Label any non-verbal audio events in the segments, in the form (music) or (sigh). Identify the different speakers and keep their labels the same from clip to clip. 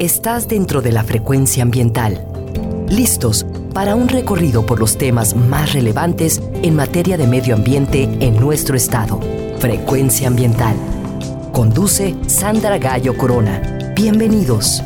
Speaker 1: Estás dentro de la frecuencia ambiental. Listos para un recorrido por los temas más relevantes en materia de medio ambiente en nuestro estado. Frecuencia ambiental. Conduce Sandra Gallo Corona. Bienvenidos.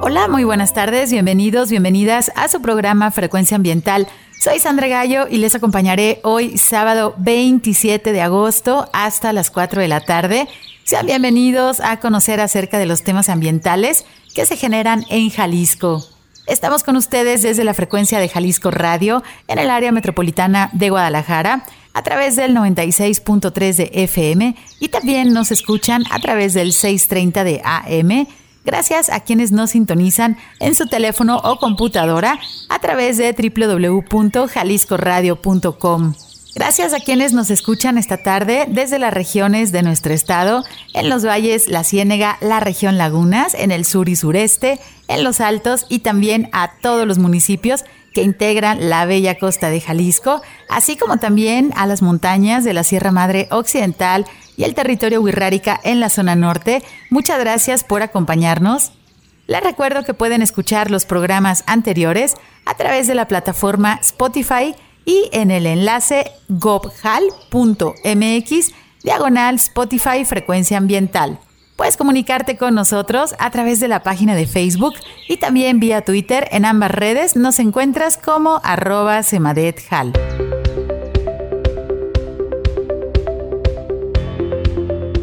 Speaker 2: Hola, muy buenas tardes, bienvenidos, bienvenidas a su programa Frecuencia Ambiental. Soy Sandra Gallo y les acompañaré hoy sábado 27 de agosto hasta las 4 de la tarde sean bienvenidos a conocer acerca de los temas ambientales que se generan en Jalisco. Estamos con ustedes desde la frecuencia de Jalisco Radio en el área metropolitana de Guadalajara a través del 96.3 de FM y también nos escuchan a través del 630 de AM. Gracias a quienes nos sintonizan en su teléfono o computadora a través de www.jaliscoradio.com. Gracias a quienes nos escuchan esta tarde desde las regiones de nuestro estado, en los valles La Ciénega, la región Lagunas, en el sur y sureste, en los altos y también a todos los municipios que integran la bella costa de Jalisco, así como también a las montañas de la Sierra Madre Occidental y el territorio Huirrárica en la zona norte. Muchas gracias por acompañarnos. Les recuerdo que pueden escuchar los programas anteriores a través de la plataforma Spotify y en el enlace gobhal.mx diagonal Spotify Frecuencia Ambiental. Puedes comunicarte con nosotros a través de la página de Facebook y también vía Twitter. En ambas redes nos encuentras como arroba semadethal.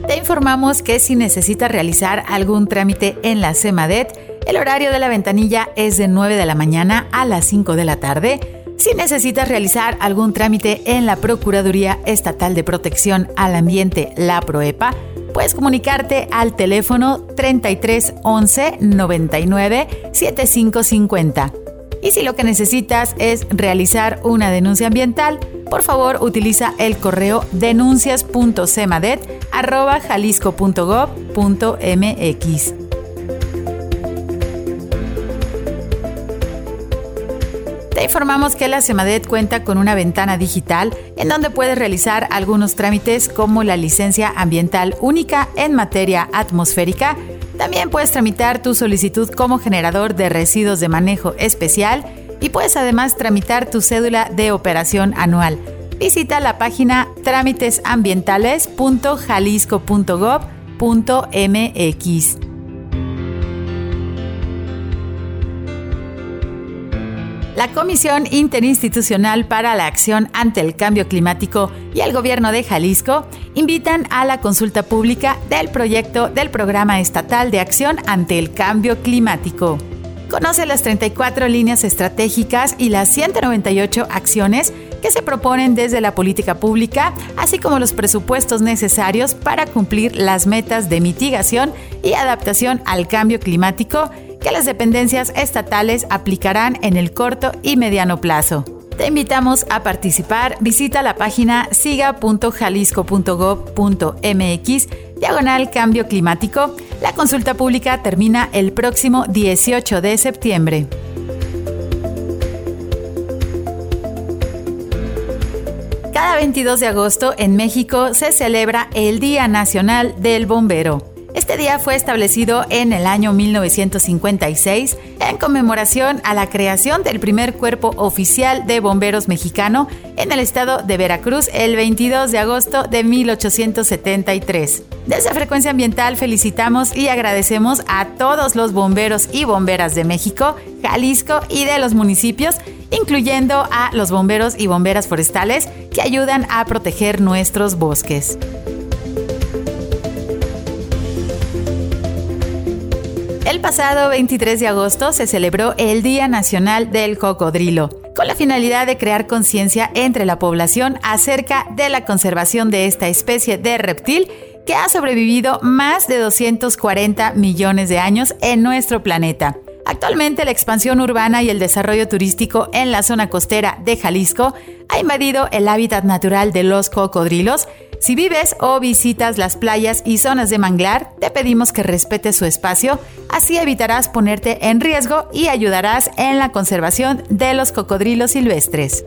Speaker 2: Te informamos que si necesitas realizar algún trámite en la Semadet, el horario de la ventanilla es de 9 de la mañana a las 5 de la tarde si necesitas realizar algún trámite en la Procuraduría Estatal de Protección al Ambiente, la PROEPA, puedes comunicarte al teléfono 33 11 99 7550. Y si lo que necesitas es realizar una denuncia ambiental, por favor utiliza el correo denuncias.cemadet.jalisco.gov.mx. informamos que la SEMADET cuenta con una ventana digital en donde puedes realizar algunos trámites como la licencia ambiental única en materia atmosférica. También puedes tramitar tu solicitud como generador de residuos de manejo especial y puedes además tramitar tu cédula de operación anual. Visita la página trámitesambientales.jalisco.gov.mx. la Comisión Interinstitucional para la Acción ante el Cambio Climático y el Gobierno de Jalisco invitan a la consulta pública del proyecto del Programa Estatal de Acción ante el Cambio Climático. Conoce las 34 líneas estratégicas y las 198 acciones que se proponen desde la política pública, así como los presupuestos necesarios para cumplir las metas de mitigación y adaptación al cambio climático que las dependencias estatales aplicarán en el corto y mediano plazo. Te invitamos a participar. Visita la página siga.jalisco.gov.mx diagonal cambio climático. La consulta pública termina el próximo 18 de septiembre. Cada 22 de agosto en México se celebra el Día Nacional del Bombero. Este día fue establecido en el año 1956 en conmemoración a la creación del primer cuerpo oficial de bomberos mexicano en el estado de Veracruz el 22 de agosto de 1873. Desde Frecuencia Ambiental felicitamos y agradecemos a todos los bomberos y bomberas de México, Jalisco y de los municipios, incluyendo a los bomberos y bomberas forestales que ayudan a proteger nuestros bosques. El pasado 23 de agosto se celebró el Día Nacional del Cocodrilo, con la finalidad de crear conciencia entre la población acerca de la conservación de esta especie de reptil que ha sobrevivido más de 240 millones de años en nuestro planeta. Actualmente la expansión urbana y el desarrollo turístico en la zona costera de Jalisco ha invadido el hábitat natural de los cocodrilos. Si vives o visitas las playas y zonas de manglar, te pedimos que respetes su espacio, así evitarás ponerte en riesgo y ayudarás en la conservación de los cocodrilos silvestres.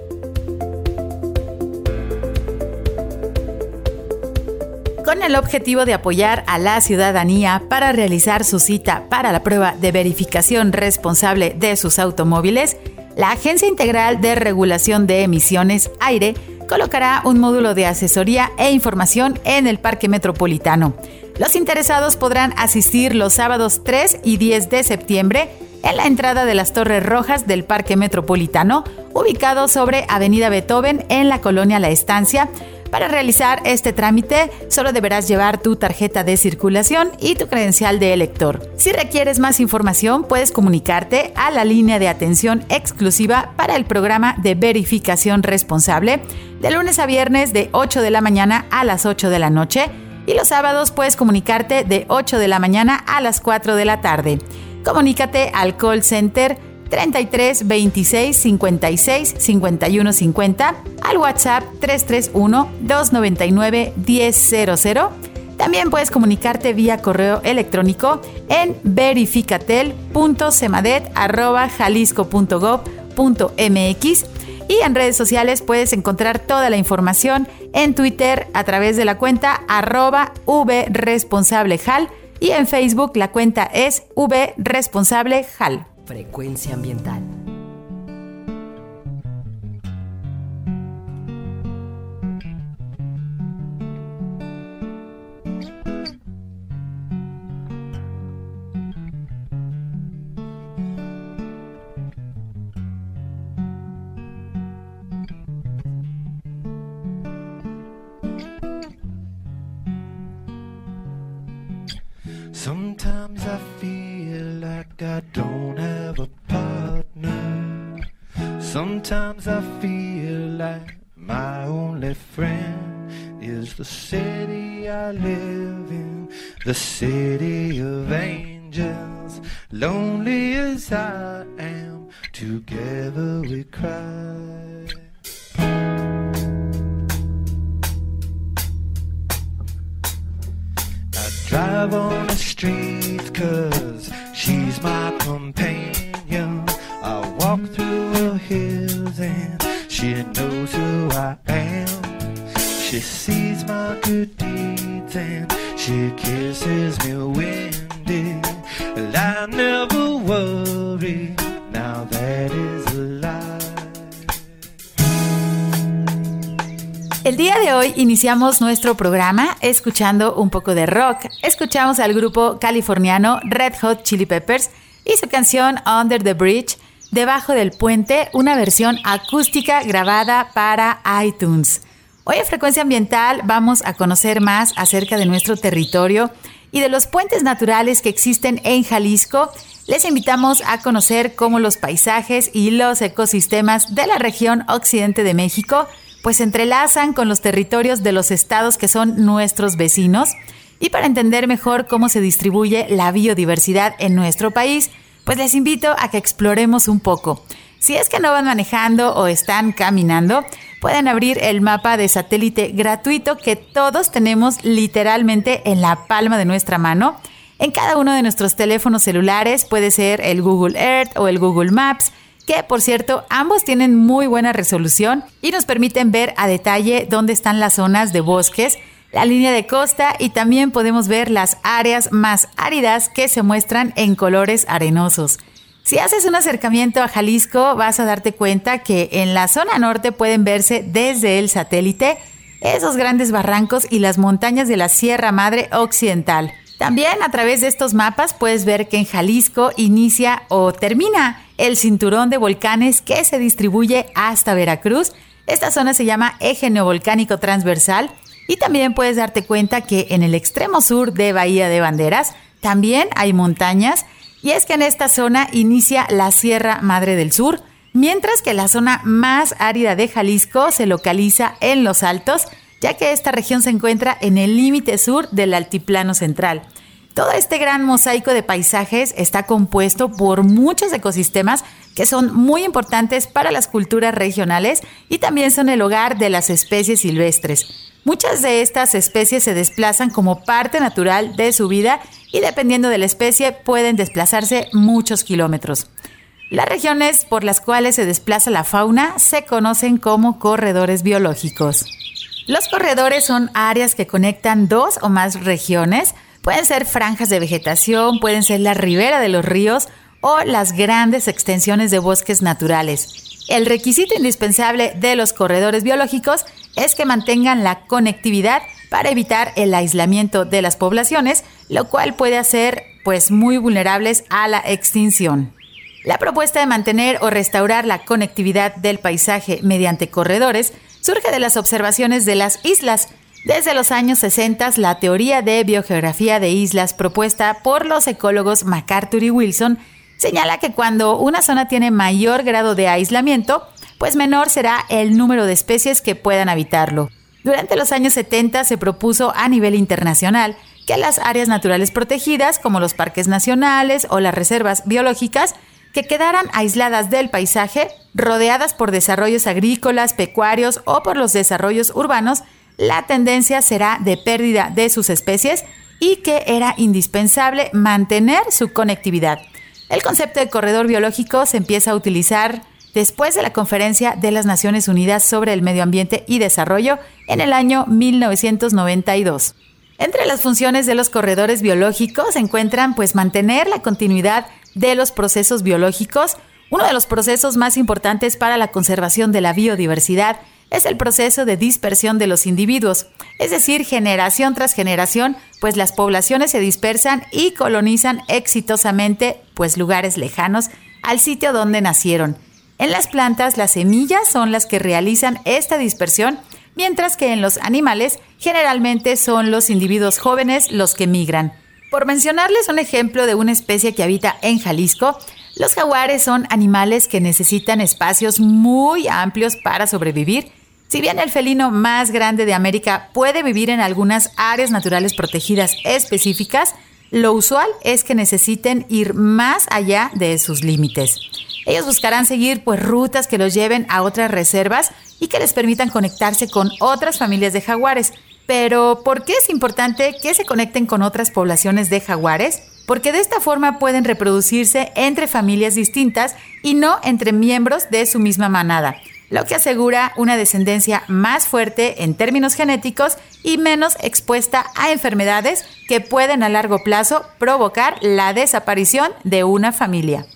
Speaker 2: Con el objetivo de apoyar a la ciudadanía para realizar su cita para la prueba de verificación responsable de sus automóviles, la Agencia Integral de Regulación de Emisiones, AIRE, colocará un módulo de asesoría e información en el Parque Metropolitano. Los interesados podrán asistir los sábados 3 y 10 de septiembre en la entrada de las Torres Rojas del Parque Metropolitano, ubicado sobre Avenida Beethoven en la colonia La Estancia. Para realizar este trámite, solo deberás llevar tu tarjeta de circulación y tu credencial de elector. Si requieres más información, puedes comunicarte a la línea de atención exclusiva para el programa de verificación responsable de lunes a viernes de 8 de la mañana a las 8 de la noche y los sábados puedes comunicarte de 8 de la mañana a las 4 de la tarde. Comunícate al call center 33 26 56 51 50, al WhatsApp 331 299 1000. También puedes comunicarte vía correo electrónico en verificatel.semadet.jalisco.gov.mx y en redes sociales puedes encontrar toda la información en Twitter a través de la cuenta arroba vresponsableJal y en Facebook la cuenta es vresponsableJal.
Speaker 1: Frecuencia ambiental.
Speaker 3: Sometimes I feel like I don't Sometimes I feel like my only friend is the city I live in, the city of angels. Lonely as I am, together we cry.
Speaker 2: Iniciamos nuestro programa escuchando un poco de rock. Escuchamos al grupo californiano Red Hot Chili Peppers y su canción Under the Bridge, Debajo del Puente, una versión acústica grabada para iTunes. Hoy en Frecuencia Ambiental vamos a conocer más acerca de nuestro territorio y de los puentes naturales que existen en Jalisco. Les invitamos a conocer cómo los paisajes y los ecosistemas de la región occidente de México pues se entrelazan con los territorios de los estados que son nuestros vecinos. Y para entender mejor cómo se distribuye la biodiversidad en nuestro país, pues les invito a que exploremos un poco. Si es que no van manejando o están caminando, pueden abrir el mapa de satélite gratuito que todos tenemos literalmente en la palma de nuestra mano. En cada uno de nuestros teléfonos celulares puede ser el Google Earth o el Google Maps por cierto ambos tienen muy buena resolución y nos permiten ver a detalle dónde están las zonas de bosques, la línea de costa y también podemos ver las áreas más áridas que se muestran en colores arenosos. Si haces un acercamiento a Jalisco vas a darte cuenta que en la zona norte pueden verse desde el satélite esos grandes barrancos y las montañas de la Sierra Madre Occidental. También a través de estos mapas puedes ver que en Jalisco inicia o termina el cinturón de volcanes que se distribuye hasta Veracruz. Esta zona se llama Eje Neovolcánico Transversal y también puedes darte cuenta que en el extremo sur de Bahía de Banderas también hay montañas y es que en esta zona inicia la Sierra Madre del Sur, mientras que la zona más árida de Jalisco se localiza en los Altos ya que esta región se encuentra en el límite sur del Altiplano Central. Todo este gran mosaico de paisajes está compuesto por muchos ecosistemas que son muy importantes para las culturas regionales y también son el hogar de las especies silvestres. Muchas de estas especies se desplazan como parte natural de su vida y dependiendo de la especie pueden desplazarse muchos kilómetros. Las regiones por las cuales se desplaza la fauna se conocen como corredores biológicos. Los corredores son áreas que conectan dos o más regiones. Pueden ser franjas de vegetación, pueden ser la ribera de los ríos o las grandes extensiones de bosques naturales. El requisito indispensable de los corredores biológicos es que mantengan la conectividad para evitar el aislamiento de las poblaciones, lo cual puede hacer pues muy vulnerables a la extinción. La propuesta de mantener o restaurar la conectividad del paisaje mediante corredores surge de las observaciones de las islas. Desde los años 60, la teoría de biogeografía de islas propuesta por los ecólogos MacArthur y Wilson señala que cuando una zona tiene mayor grado de aislamiento, pues menor será el número de especies que puedan habitarlo. Durante los años 70 se propuso a nivel internacional que las áreas naturales protegidas, como los parques nacionales o las reservas biológicas, que quedaran aisladas del paisaje, rodeadas por desarrollos agrícolas, pecuarios o por los desarrollos urbanos, la tendencia será de pérdida de sus especies y que era indispensable mantener su conectividad. El concepto de corredor biológico se empieza a utilizar después de la Conferencia de las Naciones Unidas sobre el Medio Ambiente y Desarrollo en el año 1992. Entre las funciones de los corredores biológicos se encuentran pues mantener la continuidad de los procesos biológicos. Uno de los procesos más importantes para la conservación de la biodiversidad es el proceso de dispersión de los individuos, es decir, generación tras generación, pues las poblaciones se dispersan y colonizan exitosamente pues lugares lejanos al sitio donde nacieron. En las plantas las semillas son las que realizan esta dispersión, mientras que en los animales generalmente son los individuos jóvenes los que migran. Por mencionarles un ejemplo de una especie que habita en Jalisco, los jaguares son animales que necesitan espacios muy amplios para sobrevivir. Si bien el felino más grande de América puede vivir en algunas áreas naturales protegidas específicas, lo usual es que necesiten ir más allá de sus límites. Ellos buscarán seguir pues rutas que los lleven a otras reservas y que les permitan conectarse con otras familias de jaguares, pero, ¿por qué es importante que se conecten con otras poblaciones de jaguares? Porque de esta forma pueden reproducirse entre familias distintas y no entre miembros de su misma manada, lo que asegura una descendencia más fuerte en términos genéticos y menos expuesta a enfermedades que pueden a largo plazo provocar la desaparición de una familia.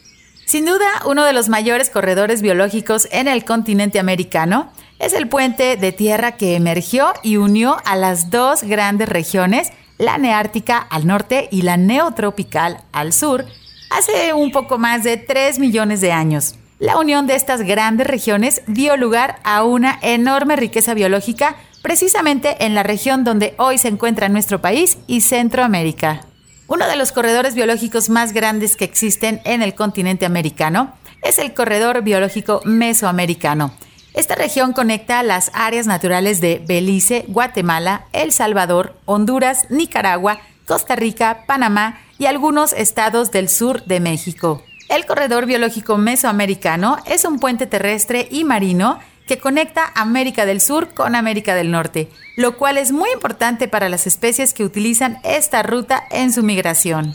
Speaker 2: Sin duda, uno de los mayores corredores biológicos en el continente americano es el puente de tierra que emergió y unió a las dos grandes regiones, la neártica al norte y la neotropical al sur, hace un poco más de 3 millones de años. La unión de estas grandes regiones dio lugar a una enorme riqueza biológica precisamente en la región donde hoy se encuentra nuestro país y Centroamérica. Uno de los corredores biológicos más grandes que existen en el continente americano es el corredor biológico mesoamericano, esta región conecta las áreas naturales de Belice, Guatemala, El Salvador, Honduras, Nicaragua, Costa Rica, Panamá y algunos estados del sur de México. El corredor biológico mesoamericano es un puente terrestre y marino que conecta América del Sur con América del Norte, lo cual es muy importante para las especies que utilizan esta ruta en su migración.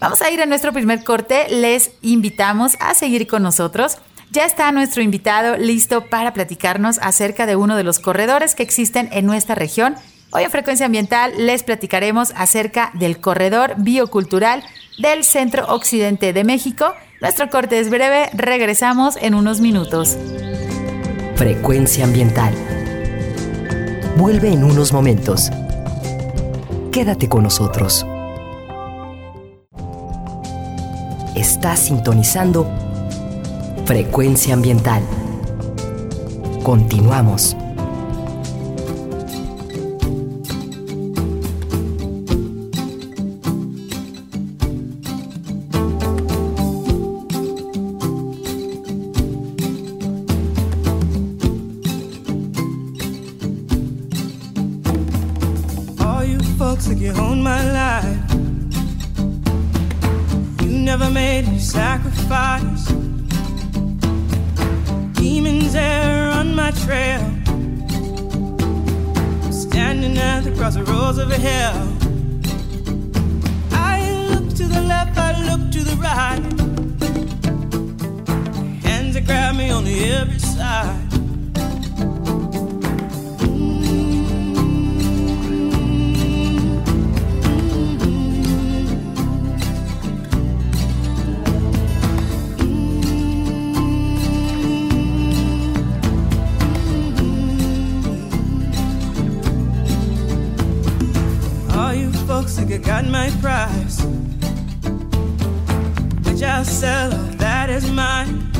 Speaker 2: Vamos a ir a nuestro primer corte, les invitamos a seguir con nosotros. Ya está nuestro invitado listo para platicarnos acerca de uno de los corredores que existen en nuestra región. Hoy en Frecuencia Ambiental les platicaremos acerca del corredor biocultural del Centro Occidente de México. Nuestro corte es breve, regresamos en unos minutos.
Speaker 1: Frecuencia Ambiental. Vuelve en unos momentos. Quédate con nosotros. Estás sintonizando Frecuencia ambiental. Continuamos.
Speaker 4: Standing at the crossroads of hell. I look to the left, I look to the right. Hands that grab me on the every side. Got my prize. Which I'll sell, that is mine.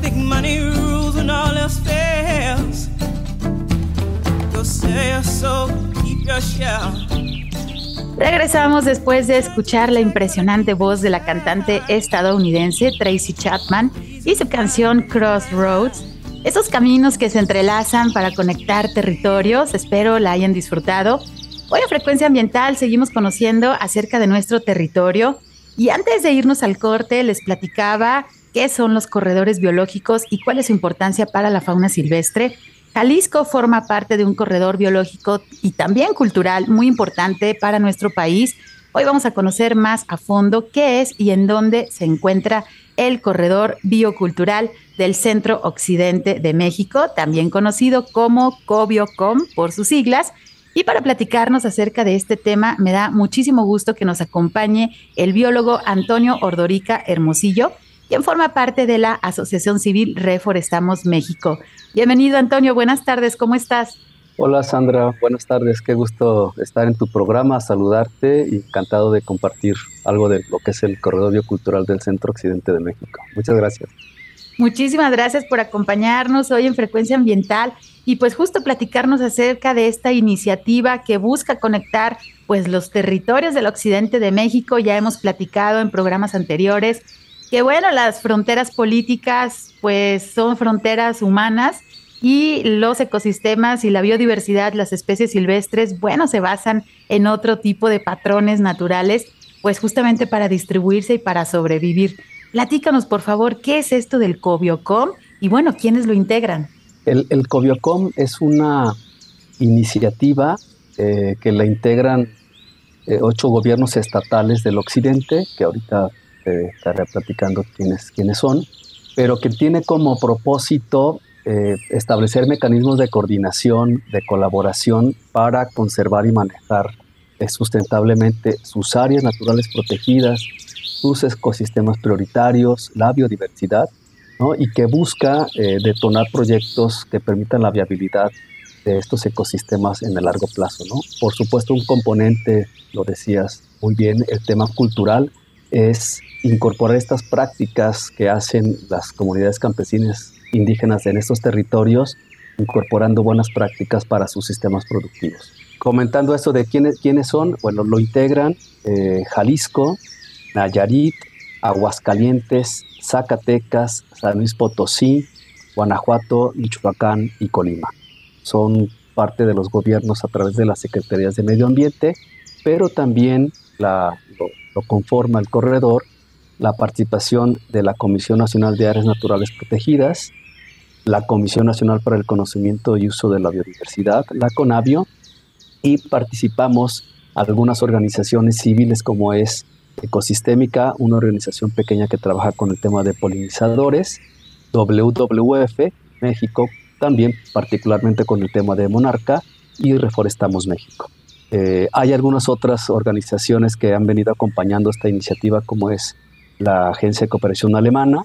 Speaker 4: Think money rules when all else fails. Go sell your soul, keep your shell.
Speaker 2: Regresamos después de escuchar la impresionante voz de la cantante estadounidense Tracy Chapman y su canción Crossroads. Esos caminos que se entrelazan para conectar territorios, espero la hayan disfrutado. Hoy Frecuencia Ambiental seguimos conociendo acerca de nuestro territorio y antes de irnos al corte les platicaba qué son los corredores biológicos y cuál es su importancia para la fauna silvestre. Jalisco forma parte de un corredor biológico y también cultural muy importante para nuestro país. Hoy vamos a conocer más a fondo qué es y en dónde se encuentra el corredor biocultural del Centro Occidente de México, también conocido como COBIOCOM por sus siglas. Y para platicarnos acerca de este tema, me da muchísimo gusto que nos acompañe el biólogo Antonio Ordorica Hermosillo, quien forma parte de la Asociación Civil Reforestamos México. Bienvenido, Antonio. Buenas tardes. ¿Cómo estás?
Speaker 5: Hola, Sandra. Buenas tardes. Qué gusto estar en tu programa, saludarte y encantado de compartir algo de lo que es el corredor biocultural del Centro Occidente de México. Muchas gracias.
Speaker 2: Muchísimas gracias por acompañarnos hoy en Frecuencia Ambiental y pues justo platicarnos acerca de esta iniciativa que busca conectar pues los territorios del occidente de México. Ya hemos platicado en programas anteriores que bueno, las fronteras políticas pues son fronteras humanas y los ecosistemas y la biodiversidad, las especies silvestres, bueno, se basan en otro tipo de patrones naturales, pues justamente para distribuirse y para sobrevivir. Platícanos, por favor, ¿qué es esto del COBIOCOM? Y bueno, ¿quiénes lo integran?
Speaker 5: El, COBIOCOM es una iniciativa eh, que la integran eh, ocho gobiernos estatales del occidente, que ahorita eh, estaré platicando quiénes, quiénes son, pero que tiene como propósito establecer mecanismos de coordinación, de colaboración para conservar y manejar sustentablemente sus áreas naturales protegidas, sus ecosistemas prioritarios, la biodiversidad, ¿no? y que busca eh, detonar proyectos que permitan la viabilidad de estos ecosistemas en el largo plazo. ¿no? Por supuesto, un componente, lo decías muy bien, el tema cultural, es incorporar estas prácticas que hacen las comunidades campesinas indígenas en estos territorios, incorporando buenas prácticas para sus sistemas productivos. Comentando esto de quiénes, quiénes son, bueno, lo integran eh, Jalisco, Nayarit, Aguascalientes, Zacatecas, San Luis Potosí, Guanajuato, Michoacán y Colima. Son parte de los gobiernos a través de las secretarías de medio ambiente, pero también la, lo conforma el corredor, la participación de la Comisión Nacional de Áreas Naturales Protegidas, la Comisión Nacional para el Conocimiento y Uso de la Biodiversidad, la CONABIO, y participamos algunas organizaciones civiles como es Ecosistémica, una organización pequeña que trabaja con el tema de polinizadores, WWF México, también particularmente con el tema de Monarca, y Reforestamos México. Eh, hay algunas otras organizaciones que han venido acompañando esta iniciativa, como es la Agencia de Cooperación Alemana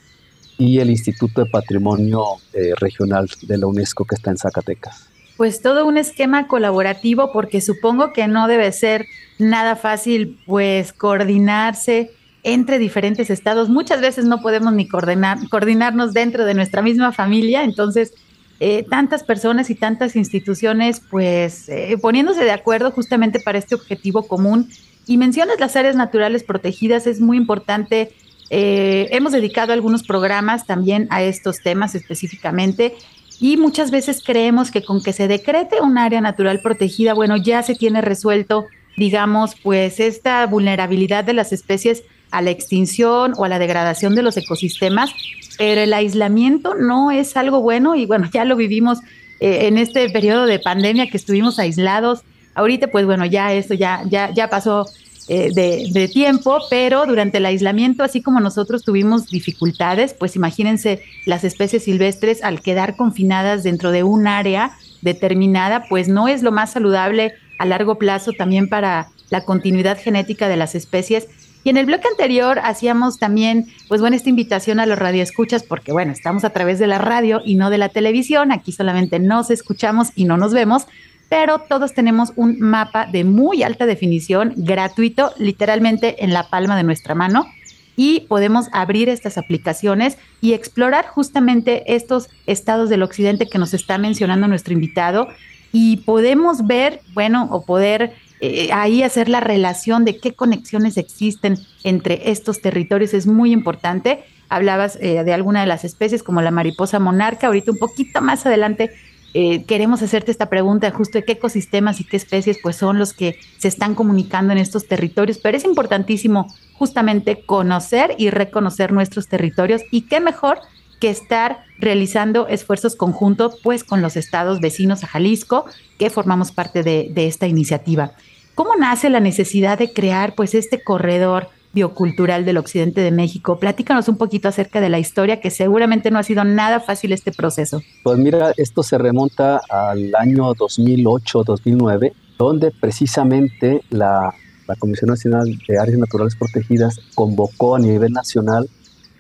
Speaker 5: y el Instituto de Patrimonio eh, Regional de la UNESCO que está en Zacatecas.
Speaker 2: Pues todo un esquema colaborativo, porque supongo que no debe ser nada fácil, pues coordinarse entre diferentes estados. Muchas veces no podemos ni coordinar, coordinarnos dentro de nuestra misma familia, entonces eh, tantas personas y tantas instituciones pues eh, poniéndose de acuerdo justamente para este objetivo común. Y mencionas las áreas naturales protegidas, es muy importante. Eh, hemos dedicado algunos programas también a estos temas específicamente y muchas veces creemos que con que se decrete un área natural protegida, bueno, ya se tiene resuelto, digamos, pues esta vulnerabilidad de las especies a la extinción o a la degradación de los ecosistemas, pero el aislamiento no es algo bueno y bueno, ya lo vivimos eh, en este periodo de pandemia que estuvimos aislados. Ahorita pues bueno, ya esto ya, ya, ya pasó eh, de, de, tiempo, pero durante el aislamiento, así como nosotros tuvimos dificultades, pues imagínense las especies silvestres al quedar confinadas dentro de un área determinada, pues no es lo más saludable a largo plazo también para la continuidad genética de las especies. Y en el bloque anterior hacíamos también, pues bueno, esta invitación a los radioescuchas, porque bueno, estamos a través de la radio y no de la televisión, aquí solamente nos escuchamos y no nos vemos, pero todos tenemos un mapa de muy alta definición, gratuito, literalmente en la palma de nuestra mano, y podemos abrir estas aplicaciones y explorar justamente estos estados del occidente que nos está mencionando nuestro invitado y podemos ver, bueno, o poder eh, ahí hacer la relación de qué conexiones existen entre estos territorios es muy importante. Hablabas eh, de alguna de las especies como la mariposa monarca, ahorita un poquito más adelante eh, queremos hacerte esta pregunta justo de qué ecosistemas y qué especies pues son los que se están comunicando en estos territorios, pero es importantísimo justamente conocer y reconocer nuestros territorios y qué mejor que estar realizando esfuerzos conjuntos pues con los estados vecinos a Jalisco que formamos parte de, de esta iniciativa. ¿Cómo nace la necesidad de crear pues este corredor biocultural del occidente de México. Platícanos un poquito acerca de la historia, que seguramente no ha sido nada fácil este proceso.
Speaker 5: Pues mira, esto se remonta al año 2008-2009, donde precisamente la, la Comisión Nacional de Áreas Naturales Protegidas convocó a nivel nacional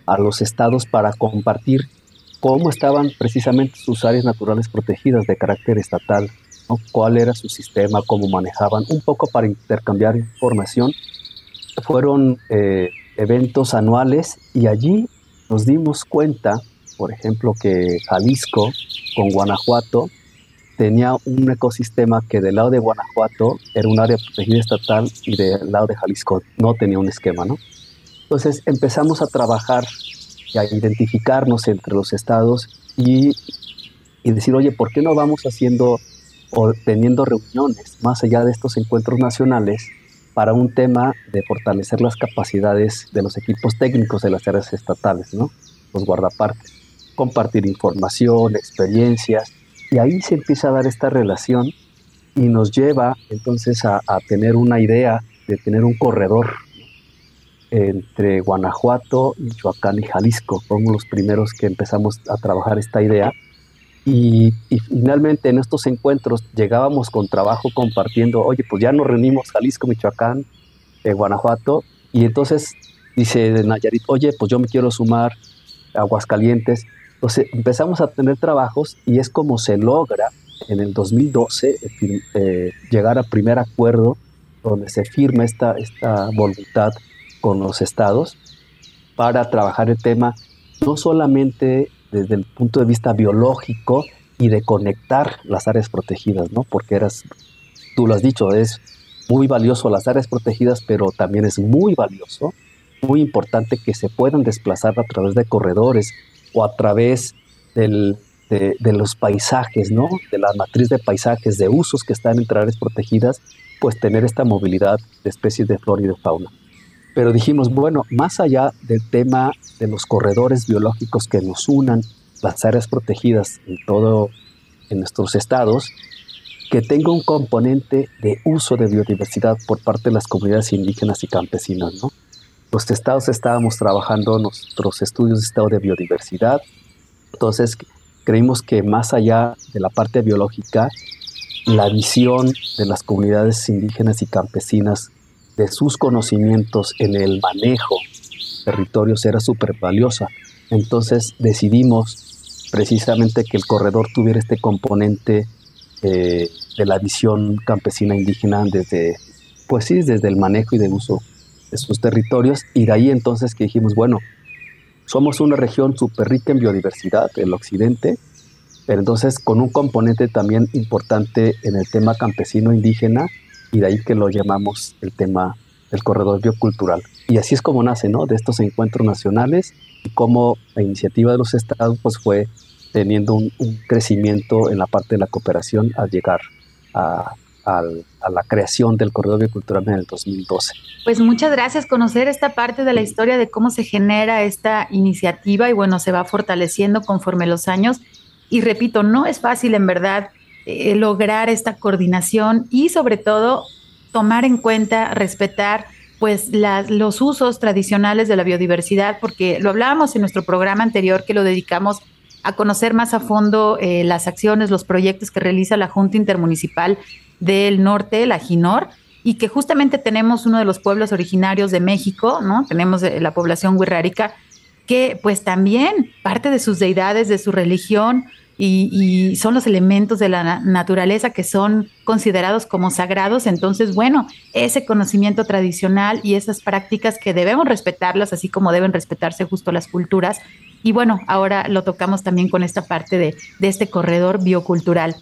Speaker 5: a los estados para compartir cómo estaban precisamente sus áreas naturales protegidas de carácter estatal, cuál era su sistema, cómo manejaban, un poco para intercambiar información fueron eh, eventos anuales y allí nos dimos cuenta, por ejemplo, que Jalisco con Guanajuato tenía un ecosistema que del lado de Guanajuato era un área protegida estatal y del lado de Jalisco no tenía un esquema, ¿no? Entonces empezamos a trabajar y a identificarnos entre los estados y, y decir, oye, ¿por qué no vamos haciendo o teniendo reuniones más allá de estos encuentros nacionales para un tema de fortalecer las capacidades de los equipos técnicos de las áreas estatales, ¿no? Los guardapartes, compartir información, experiencias, y ahí se empieza a dar esta relación y nos lleva entonces a, tener una idea de tener un corredor entre Guanajuato, Michoacán y Jalisco. Fuimos los primeros que empezamos a trabajar esta idea y, finalmente en estos encuentros llegábamos con trabajo compartiendo, oye, pues ya nos reunimos Jalisco, Michoacán, eh, Guanajuato, y entonces dice Nayarit, oye, pues yo me quiero sumar a Aguascalientes. Entonces empezamos a tener trabajos y es como se logra en el 2012 eh, eh, llegar a primer acuerdo donde se firma esta, esta voluntad con los estados para trabajar el tema no solamente desde el punto de vista biológico y de conectar las áreas protegidas, ¿no? Porque eras, tú lo has dicho, es muy valioso las áreas protegidas, pero también es muy valioso, muy importante que se puedan desplazar a través de corredores o a través de, los paisajes, ¿no? De la matriz de paisajes, de usos que están entre áreas protegidas, pues tener esta movilidad de especies de flora y de fauna. Pero dijimos, bueno, más allá del tema de los corredores biológicos que nos unan las áreas protegidas en todo en nuestros estados, que tenga un componente de uso de biodiversidad por parte de las comunidades indígenas y campesinas, ¿no? Los estados estábamos trabajando nuestros estudios de estado de biodiversidad, entonces creímos que más allá de la parte biológica, la visión de las comunidades indígenas y campesinas de sus conocimientos en el manejo de territorios era súper valiosa. Entonces decidimos precisamente que el corredor tuviera este componente eh, de la visión campesina indígena desde, pues sí, desde el manejo y del uso de sus territorios. Y de ahí entonces que dijimos, bueno, somos una región súper rica en biodiversidad, el occidente, pero entonces con un componente también importante en el tema campesino indígena y de ahí que lo llamamos el tema del corredor biocultural. Y así es como nace, ¿no? De estos encuentros nacionales y cómo la iniciativa de los estados pues fue teniendo un, crecimiento en la parte de la cooperación al llegar a, a la creación del corredor biocultural en el 2012.
Speaker 2: Pues muchas gracias. Conocer esta parte de la historia de cómo se genera esta iniciativa y bueno, se va fortaleciendo conforme los años. Y repito, no es fácil en verdad eh, lograr esta coordinación y sobre todo tomar en cuenta, respetar pues los usos tradicionales de la biodiversidad, porque lo hablábamos en nuestro programa anterior que lo dedicamos a conocer más a fondo eh, las acciones, los proyectos que realiza la Junta Intermunicipal del Norte, la GINOR, y que justamente tenemos uno de los pueblos originarios de México, ¿no? Tenemos eh, la población wixárika, que pues también parte de sus deidades, de su religión, y, son los elementos de la naturaleza que son considerados como sagrados. Entonces, bueno, ese conocimiento tradicional y esas prácticas que debemos respetarlas, así como deben respetarse justo las culturas. Y bueno, ahora lo tocamos también con esta parte de, de este corredor biocultural.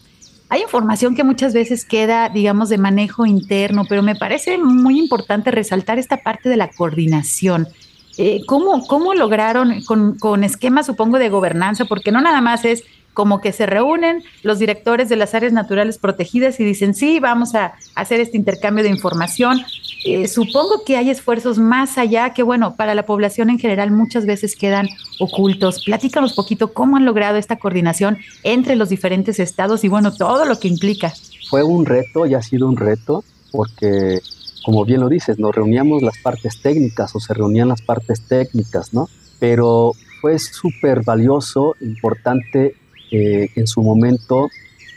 Speaker 2: Hay información que muchas veces queda, digamos, de manejo interno, pero me parece muy importante resaltar esta parte de la coordinación. Eh, ¿cómo, ¿Cómo lograron con, con esquemas, supongo, de gobernanza? Porque no nada más es como que se reúnen los directores de las áreas naturales protegidas y dicen, sí, vamos a hacer este intercambio de información. Eh, supongo que hay esfuerzos más allá que, bueno, para la población en general muchas veces quedan ocultos. Platícanos poquito cómo han logrado esta coordinación entre los diferentes estados y, bueno, todo lo que implica.
Speaker 5: Fue un reto y ha sido un reto porque, como bien lo dices, nos reuníamos las partes técnicas o se reunían las partes técnicas, ¿no? Pero fue súper valioso, importante eh, en su momento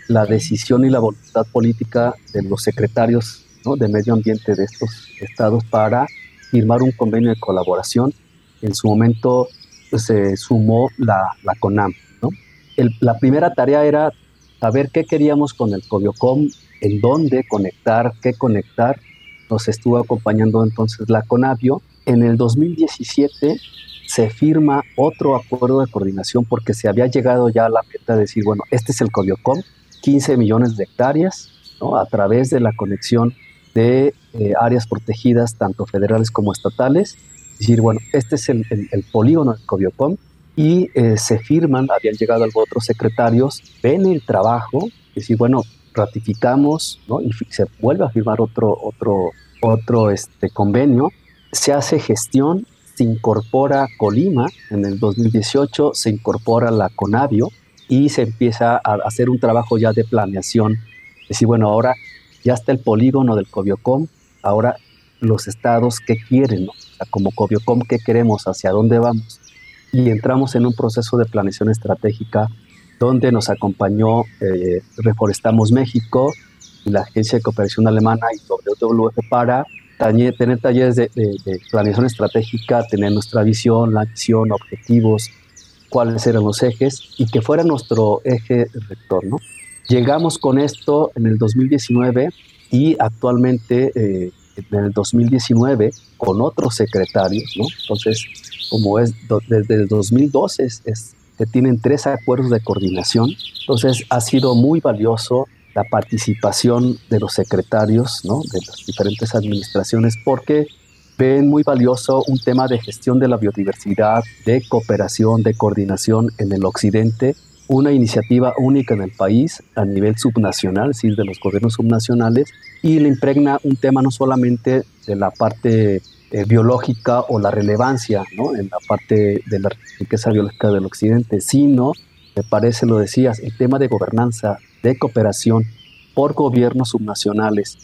Speaker 5: la decisión y la voluntad política de los secretarios de medio ambiente de estos estados para firmar un convenio de colaboración. En su momento pues, se sumó la, la CONAM. la primera tarea era saber qué queríamos con el COBIOCOM, en dónde conectar, qué conectar. Nos estuvo acompañando entonces la CONAVIO. En el 2017 se firma otro acuerdo de coordinación porque se había llegado ya a la meta de decir, bueno, este es el Cobiocom, 15 millones de hectáreas, ¿no? a través de la conexión de eh, áreas protegidas, tanto federales como estatales. Decir, bueno, este es el, polígono del Cobiocom y eh, se firman, habían llegado otros secretarios, ven el trabajo, decir, bueno, ratificamos ¿no? y se vuelve a firmar otro, otro, otro este, convenio, se hace gestión se incorpora Colima en el 2018, se incorpora la Conavio y se empieza a hacer un trabajo ya de planeación. Es decir, bueno, ahora ya está el polígono del Cobiocom, ahora los estados qué quieren, como Cobiocom qué queremos, hacia dónde vamos. Y entramos en un proceso de planeación estratégica donde nos acompañó eh, Reforestamos México la Agencia de Cooperación Alemana y WWF para tener talleres de, planeación estratégica, tener nuestra visión, la visión, objetivos, cuáles eran los ejes y que fuera nuestro eje rector. ¿no? Llegamos con esto en el 2019 y actualmente eh, en el 2019 con otros secretarios. ¿no? Entonces, como es desde el 2012 se tienen tres acuerdos de coordinación. Entonces, ha sido muy valioso la participación de los secretarios de las diferentes administraciones porque ven muy valioso un tema de gestión de la biodiversidad, de cooperación, de coordinación en el occidente, una iniciativa única en el país a nivel subnacional, es de los gobiernos subnacionales, y le impregna un tema no solamente de la parte eh, biológica o la relevancia en la parte de la riqueza biológica del occidente, sino, me parece, lo decías, el tema de gobernanza, de cooperación por gobiernos subnacionales,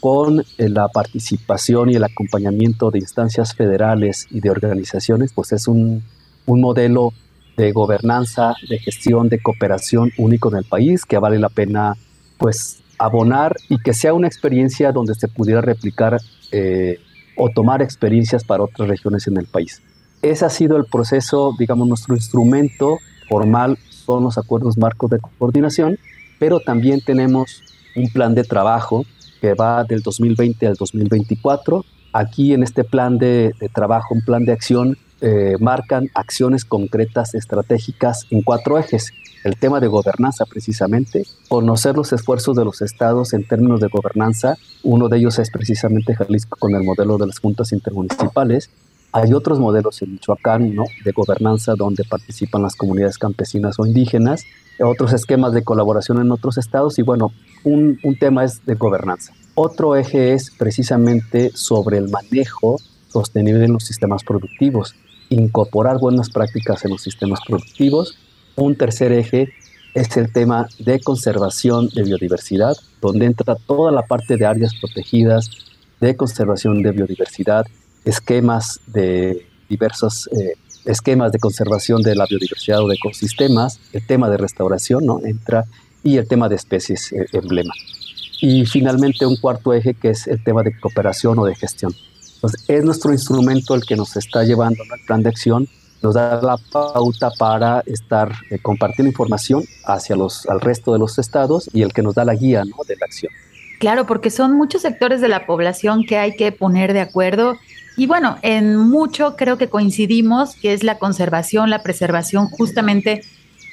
Speaker 5: con eh, la participación y el acompañamiento de instancias federales y de organizaciones, pues es un, un modelo de gobernanza, de gestión, de cooperación único en el país que vale la pena pues abonar y que sea una experiencia donde se pudiera replicar eh, o tomar experiencias para otras regiones en el país. Ese ha sido el proceso, digamos, nuestro instrumento formal son los acuerdos marcos de coordinación pero también tenemos un plan de trabajo que va del 2020 al 2024. Aquí en este plan de, trabajo, un plan de acción, eh, marcan acciones concretas estratégicas en cuatro ejes. El tema de gobernanza precisamente, conocer los esfuerzos de los estados en términos de gobernanza. Uno de ellos es precisamente Jalisco con el modelo de las juntas intermunicipales. Hay otros modelos en Michoacán ¿no? de gobernanza donde participan las comunidades campesinas o indígenas otros esquemas de colaboración en otros estados y bueno, un, tema es de gobernanza. Otro eje es precisamente sobre el manejo sostenible en los sistemas productivos, incorporar buenas prácticas en los sistemas productivos. Un tercer eje es el tema de conservación de biodiversidad, donde entra toda la parte de áreas protegidas, de conservación de biodiversidad, esquemas de diversos eh, esquemas de conservación de la biodiversidad o de ecosistemas, el tema de restauración ¿no? entra y el tema de especies eh, emblema. Y finalmente un cuarto eje que es el tema de cooperación o de gestión. Entonces, es nuestro instrumento el que nos está llevando al plan de acción nos da la pauta para estar eh, compartiendo información hacia los, al resto de los estados y el que nos da la guía ¿no? de la acción.
Speaker 2: Claro, porque son muchos sectores de la población que hay que poner de acuerdo. Y bueno, en mucho creo que coincidimos que es la conservación, la preservación justamente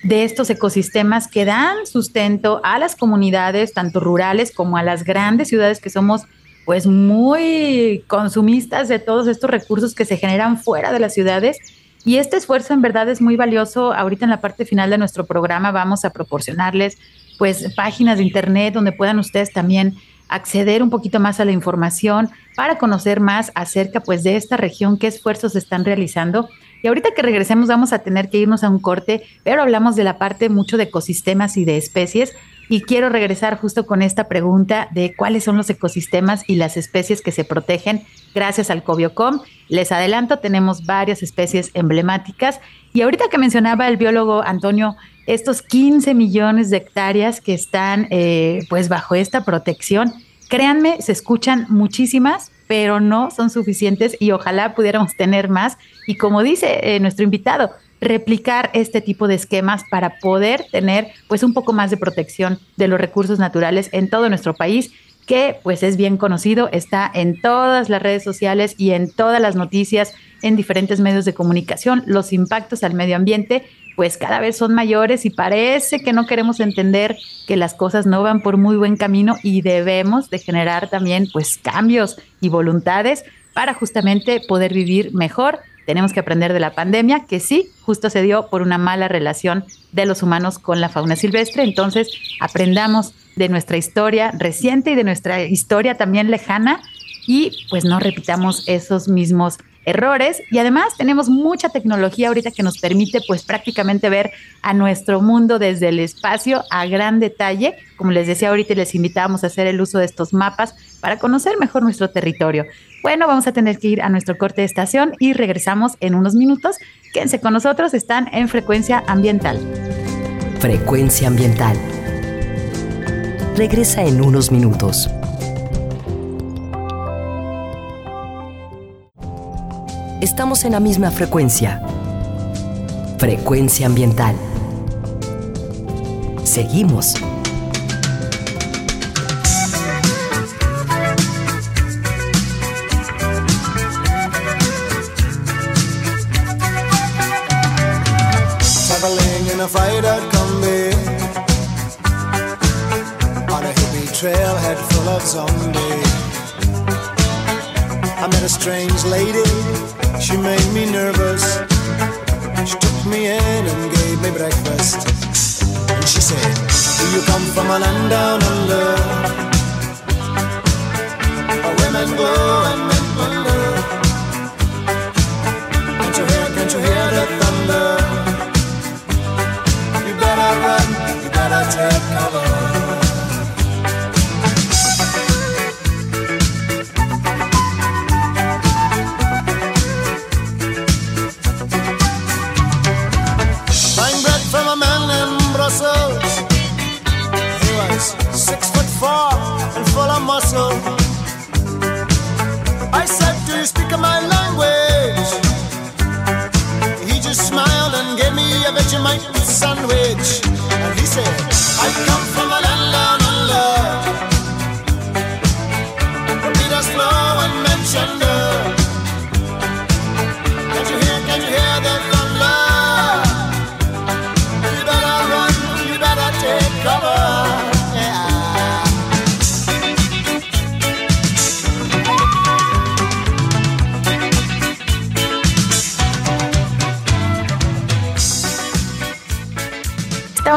Speaker 2: de estos ecosistemas que dan sustento a las comunidades, tanto rurales como a las grandes ciudades que somos pues muy consumistas de todos estos recursos que se generan fuera de las ciudades. Y este esfuerzo en verdad es muy valioso. Ahorita en la parte final de nuestro programa vamos a proporcionarles pues páginas de internet donde puedan ustedes también acceder un poquito más a la información para conocer más acerca pues de esta región, qué esfuerzos están realizando. Y ahorita que regresemos vamos a tener que irnos a un corte, pero hablamos de la parte mucho de ecosistemas y de especies. Y quiero regresar justo con esta pregunta de cuáles son los ecosistemas y las especies que se protegen gracias al Cobiocom. Les adelanto, tenemos varias especies emblemáticas. Y ahorita que mencionaba el biólogo Antonio, estos 15 millones de hectáreas que están eh, pues bajo esta protección, créanme, se escuchan muchísimas, pero no son suficientes y ojalá pudiéramos tener más. Y como dice eh, nuestro invitado, replicar este tipo de esquemas para poder tener pues un poco más de protección de los recursos naturales en todo nuestro país que pues es bien conocido, está en todas las redes sociales y en todas las noticias, en diferentes medios de comunicación, los impactos al medio ambiente pues cada vez son mayores y parece que no queremos entender que las cosas no van por muy buen camino y debemos de generar también pues cambios y voluntades para justamente poder vivir mejor. Tenemos que aprender de la pandemia, que sí, justo se dio por una mala relación de los humanos con la fauna silvestre. Entonces, aprendamos de nuestra historia reciente y de nuestra historia también lejana y pues no repitamos esos mismos errores y además tenemos mucha tecnología ahorita que nos permite pues prácticamente ver a nuestro mundo desde el espacio a gran detalle. Como les decía ahorita les invitamos a hacer el uso de estos mapas para conocer mejor nuestro territorio. Bueno, vamos a tener que ir a nuestro corte de estación y regresamos en unos minutos. Quédense con nosotros, están en frecuencia ambiental.
Speaker 1: Frecuencia ambiental. Regresa en unos minutos. estamos en la misma frecuencia. Frecuencia ambiental. Seguimos.
Speaker 6: Zombies. I met a strange lady She made me nervous. She took me in and gave me breakfast. And she said, Do you come from a land down under? Where women go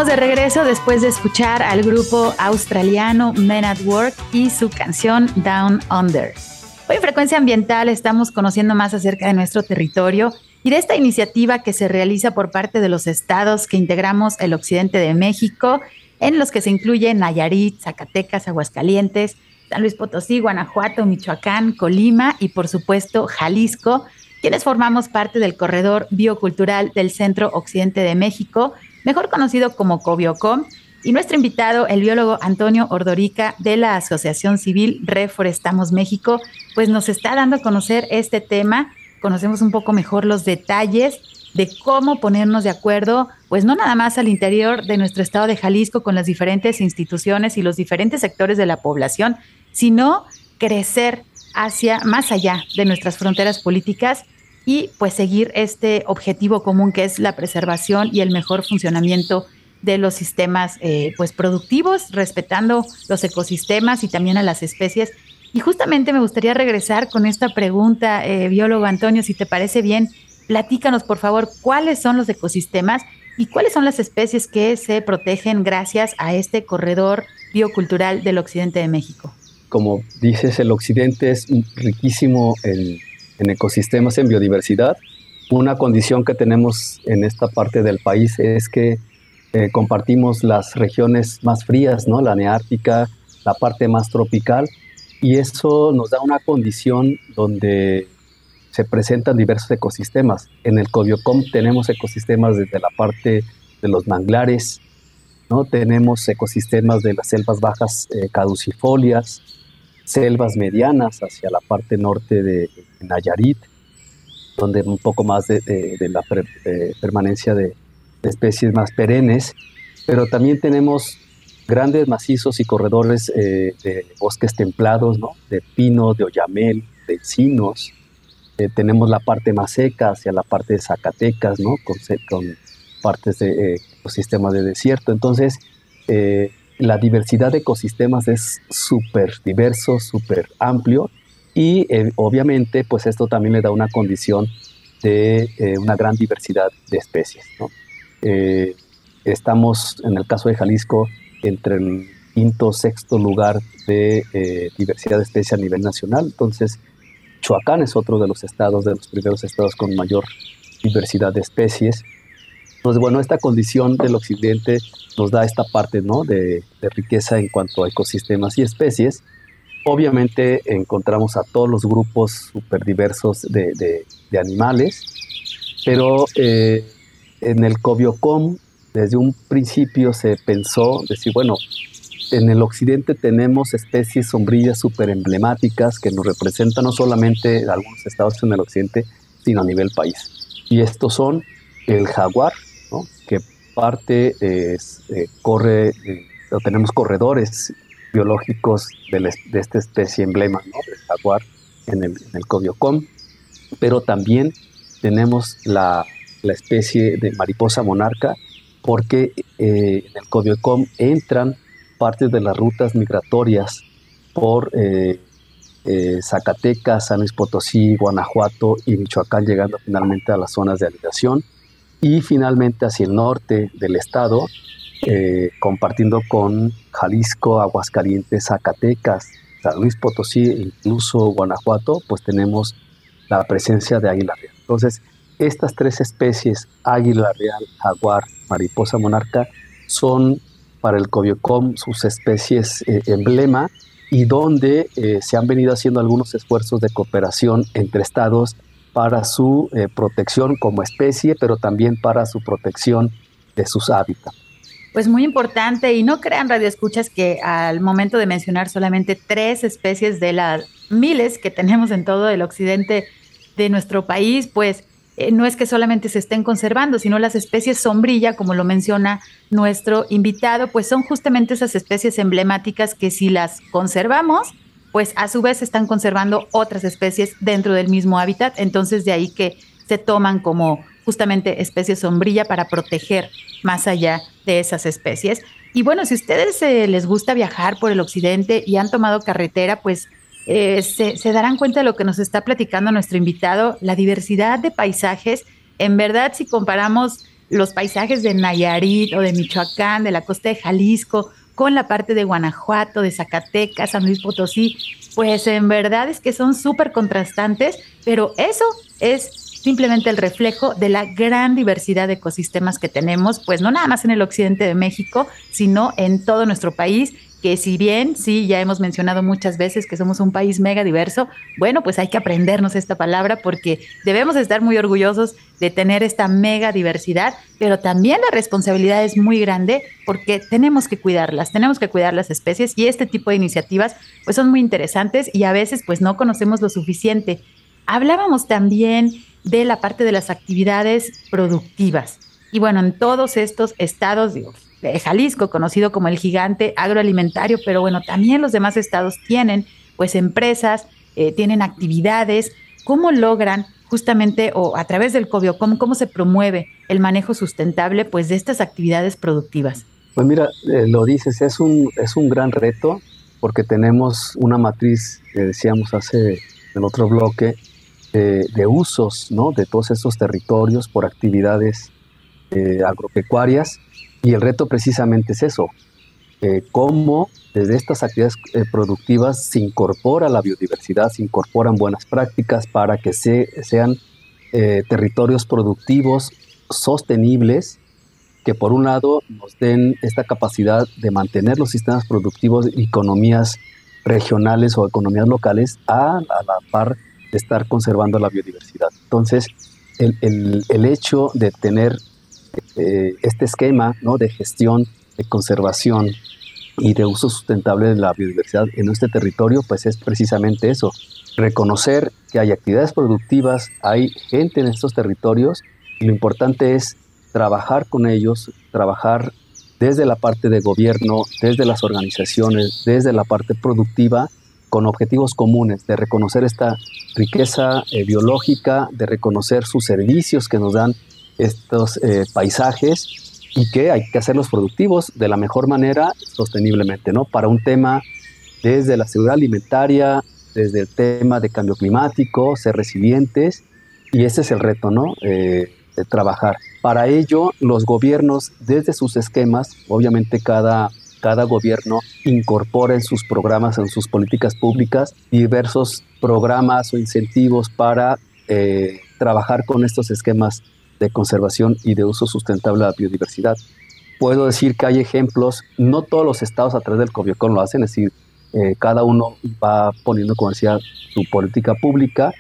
Speaker 2: de regreso después de escuchar al grupo australiano Men at Work y su canción Down Under. Hoy en Frecuencia Ambiental estamos conociendo más acerca de nuestro territorio y de esta iniciativa que se realiza por parte de los estados que integramos el occidente de México, en los que se incluyen Nayarit, Zacatecas, Aguascalientes, San Luis Potosí, Guanajuato, Michoacán, Colima y por supuesto Jalisco, quienes formamos parte del corredor biocultural del Centro Occidente de México, mejor conocido como Cobiocom, y nuestro invitado, el biólogo Antonio Ordorica de la Asociación Civil Reforestamos México, pues nos está dando a conocer este tema. Conocemos un poco mejor los detalles de cómo ponernos de acuerdo, pues no nada más al interior de nuestro estado de Jalisco con las diferentes instituciones y los diferentes sectores de la población, sino crecer hacia más allá de nuestras fronteras políticas y pues seguir este objetivo común que es la preservación y el mejor funcionamiento de los sistemas eh, pues productivos, respetando los ecosistemas y también a las especies. Y justamente me gustaría regresar con esta pregunta, eh, biólogo Antonio, si te parece bien, platícanos por favor cuáles son los ecosistemas y cuáles son las especies que se protegen gracias a este corredor biocultural del occidente de México.
Speaker 5: Como dices, el occidente es riquísimo en en ecosistemas, en biodiversidad. Una condición que tenemos en esta parte del país es que eh, compartimos las regiones más frías, ¿no? la neártica, la parte más tropical, y eso nos da una condición donde se presentan diversos ecosistemas. En el Cobiocom tenemos ecosistemas desde la parte de los manglares, ¿no? tenemos ecosistemas de las selvas bajas eh, caducifolias, selvas medianas hacia la parte norte de Nayarit, donde un poco más de, la permanencia de, especies más perennes, pero también tenemos grandes macizos y corredores eh, de bosques templados, de pino, de oyamel, de encinos. Eh, tenemos la parte más seca hacia la parte de Zacatecas, ¿no? con, con partes de eh, ecosistemas de desierto. Entonces, la diversidad de ecosistemas es súper diverso, súper amplio y eh, obviamente pues esto también le da una condición de eh, una gran diversidad de especies. Eh, estamos en el caso de Jalisco entre el quinto, sexto lugar de diversidad de especies a nivel nacional, entonces Choacán es otro de los estados, de los primeros estados con mayor diversidad de especies. Entonces, bueno, esta condición del occidente nos da esta parte ¿no? de, riqueza en cuanto a ecosistemas y especies. Obviamente encontramos a todos los grupos súper diversos de, de, animales, pero eh, en el Cobiocom desde un principio se pensó decir, bueno, en el occidente tenemos especies sombrillas súper emblemáticas que nos representan no solamente algunos estados en el occidente, sino a nivel país. Y estos son el jaguar, parte es, eh, corre, eh, tenemos corredores biológicos de, esta especie emblema, ¿no? del jaguar en el, en el Cobiocom, pero también tenemos la, la, especie de mariposa monarca, porque eh, en el Cobiocom entran partes de las rutas migratorias por Zacatecas, San Luis Potosí, Guanajuato y Michoacán, llegando finalmente a las zonas de anidación y finalmente hacia el norte del estado, eh, compartiendo con Jalisco, Aguascalientes, Zacatecas, San Luis Potosí e incluso Guanajuato, pues tenemos la presencia de águila real. Entonces, estas tres especies, águila real, jaguar, mariposa monarca, son para el Cobiocom sus especies eh, emblema y donde eh, se han venido haciendo algunos esfuerzos de cooperación entre estados para su eh, protección como especie, pero también para su protección de sus hábitats.
Speaker 2: Pues muy importante, y no crean radioescuchas que al momento de mencionar solamente tres especies de las miles que tenemos en todo el occidente de nuestro país, pues eh, no es que solamente se estén conservando, sino las especies sombrilla, como lo menciona nuestro invitado, pues son justamente esas especies emblemáticas que si las conservamos, pues a su vez están conservando otras especies dentro del mismo hábitat, entonces de ahí que se toman como justamente especies sombrilla para proteger más allá de esas especies. Y bueno, si ustedes eh, les gusta viajar por el occidente y han tomado carretera, pues eh, se, se, darán cuenta de lo que nos está platicando nuestro invitado, la diversidad de paisajes. En verdad, si comparamos los paisajes de Nayarit o de Michoacán, de la costa de Jalisco, con la parte de Guanajuato, de Zacatecas, San Luis Potosí, pues en verdad es que son súper contrastantes, pero eso es simplemente el reflejo de la gran diversidad de ecosistemas que tenemos, pues no nada más en el occidente de México, sino en todo nuestro país que si bien sí, ya hemos mencionado muchas veces que somos un país mega diverso, bueno, pues hay que aprendernos esta palabra porque debemos estar muy orgullosos de tener esta mega diversidad, pero también la responsabilidad es muy grande porque tenemos que cuidarlas, tenemos que cuidar las especies y este tipo de iniciativas pues son muy interesantes y a veces pues no conocemos lo suficiente. Hablábamos también de la parte de las actividades productivas. Y bueno, en todos estos estados, digo, de Jalisco, conocido como el gigante agroalimentario, pero bueno, también los demás estados tienen pues empresas, eh, tienen actividades. ¿Cómo logran justamente o a través del COBIOCOM, cómo se promueve el manejo sustentable pues de estas actividades productivas?
Speaker 5: Pues mira, eh, lo dices, es un, es un gran reto porque tenemos una matriz, que decíamos hace el otro bloque, de usos ¿no? de todos estos territorios por actividades eh, agropecuarias y el reto precisamente es eso, eh, cómo desde estas actividades eh, productivas se incorpora la biodiversidad, se incorporan buenas prácticas para que se, sean territorios productivos sostenibles que por un lado nos den esta capacidad de mantener los sistemas productivos y economías regionales o economías locales a, la par de estar conservando la biodiversidad. Entonces, el hecho de tener eh, este esquema ¿no? de gestión, de conservación y de uso sustentable de la biodiversidad en este territorio, pues es precisamente eso, reconocer que hay actividades productivas, hay gente en estos territorios, y lo importante es trabajar con ellos, trabajar desde la parte de gobierno, desde las organizaciones, desde la parte productiva, con objetivos comunes de reconocer esta riqueza eh, biológica, de reconocer sus servicios que nos dan estos eh, paisajes y que hay que hacerlos productivos de la mejor manera, sosteniblemente, ¿no? Para un tema desde la seguridad alimentaria, desde el tema de cambio climático, ser resilientes, y ese es el reto, ¿no? Eh, de trabajar. Para ello, los gobiernos, desde sus esquemas, obviamente cada, cada gobierno incorpora en sus programas, en sus políticas públicas, diversos programas o incentivos para eh, trabajar con estos esquemas de conservación y de uso sustentable de la biodiversidad. Puedo decir que hay ejemplos, no todos los estados a través del COBIOCOM lo hacen, es decir, eh, cada uno va poniendo, como decía, su política pública